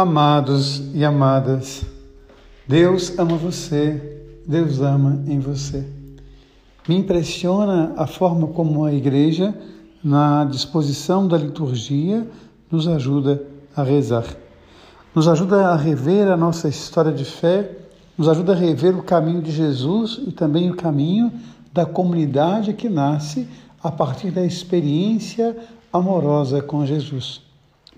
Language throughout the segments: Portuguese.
Amados e amadas, Deus ama você, Deus ama em você. Me impressiona a forma como a igreja, na disposição da liturgia, nos ajuda a rezar. Nos ajuda a rever a nossa história de fé, nos ajuda a rever o caminho de Jesus e também o caminho da comunidade que nasce a partir da experiência amorosa com Jesus.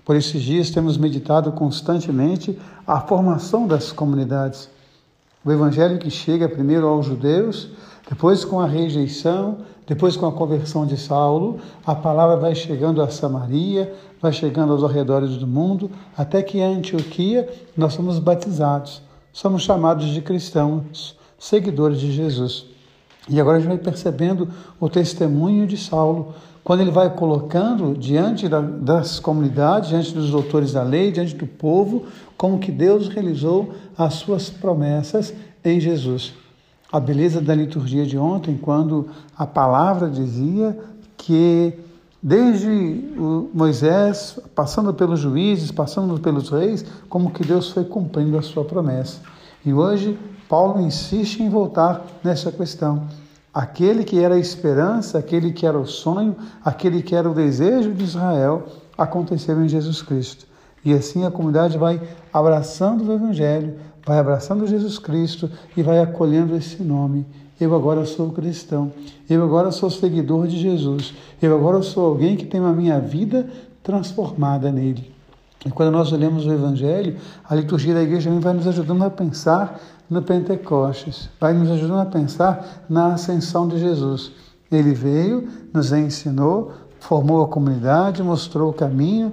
Por esses dias temos meditado constantemente a formação das comunidades. O evangelho que chega primeiro aos judeus, depois com a rejeição, depois com a conversão de Saulo, a palavra vai chegando a Samaria, vai chegando aos arredores do mundo, até que em Antioquia nós somos batizados, somos chamados de cristãos, seguidores de Jesus. E agora a gente vai percebendo o testemunho de Saulo, quando ele vai colocando diante das comunidades, diante dos doutores da lei, diante do povo, como que Deus realizou as suas promessas em Jesus. A beleza da liturgia de ontem, quando a palavra dizia que desde Moisés, passando pelos juízes, passando pelos reis, como que Deus foi cumprindo a sua promessa. E hoje Paulo insiste em voltar nessa questão. Aquele que era a esperança, aquele que era o sonho, aquele que era o desejo de Israel, aconteceu em Jesus Cristo. E assim a comunidade vai abraçando o Evangelho, vai abraçando Jesus Cristo e vai acolhendo esse nome. Eu agora sou cristão, eu agora sou seguidor de Jesus, eu agora sou alguém que tem a minha vida transformada nele. E quando nós olhamos o Evangelho, a liturgia da igreja vai nos ajudando a pensar no Pentecostes, vai nos ajudando a pensar na ascensão de Jesus. Ele veio, nos ensinou, formou a comunidade, mostrou o caminho,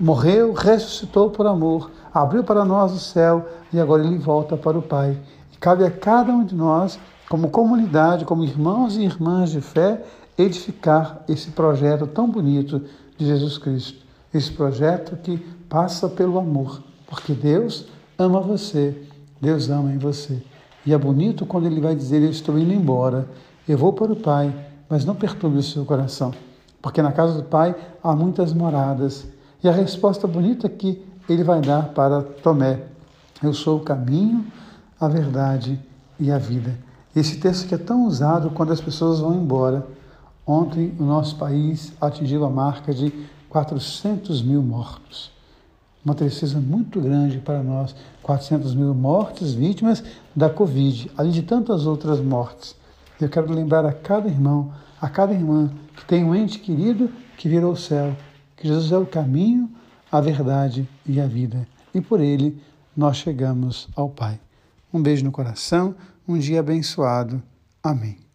morreu, ressuscitou por amor, abriu para nós o céu e agora ele volta para o Pai. E cabe a cada um de nós, como comunidade, como irmãos e irmãs de fé, edificar esse projeto tão bonito de Jesus Cristo. Esse projeto que passa pelo amor, porque Deus ama você, Deus ama em você. E é bonito quando ele vai dizer: Eu estou indo embora, eu vou para o Pai, mas não perturbe o seu coração, porque na casa do Pai há muitas moradas. E a resposta bonita que ele vai dar para Tomé: Eu sou o caminho, a verdade e a vida. Esse texto que é tão usado quando as pessoas vão embora. Ontem o nosso país atingiu a marca de 400 mil mortos uma tristeza muito grande para nós. 400 mil mortes, vítimas da Covid, além de tantas outras mortes. Eu quero lembrar a cada irmão, a cada irmã que tem um ente querido que virou o céu, que Jesus é o caminho, a verdade e a vida. E por ele nós chegamos ao Pai. Um beijo no coração, um dia abençoado. Amém.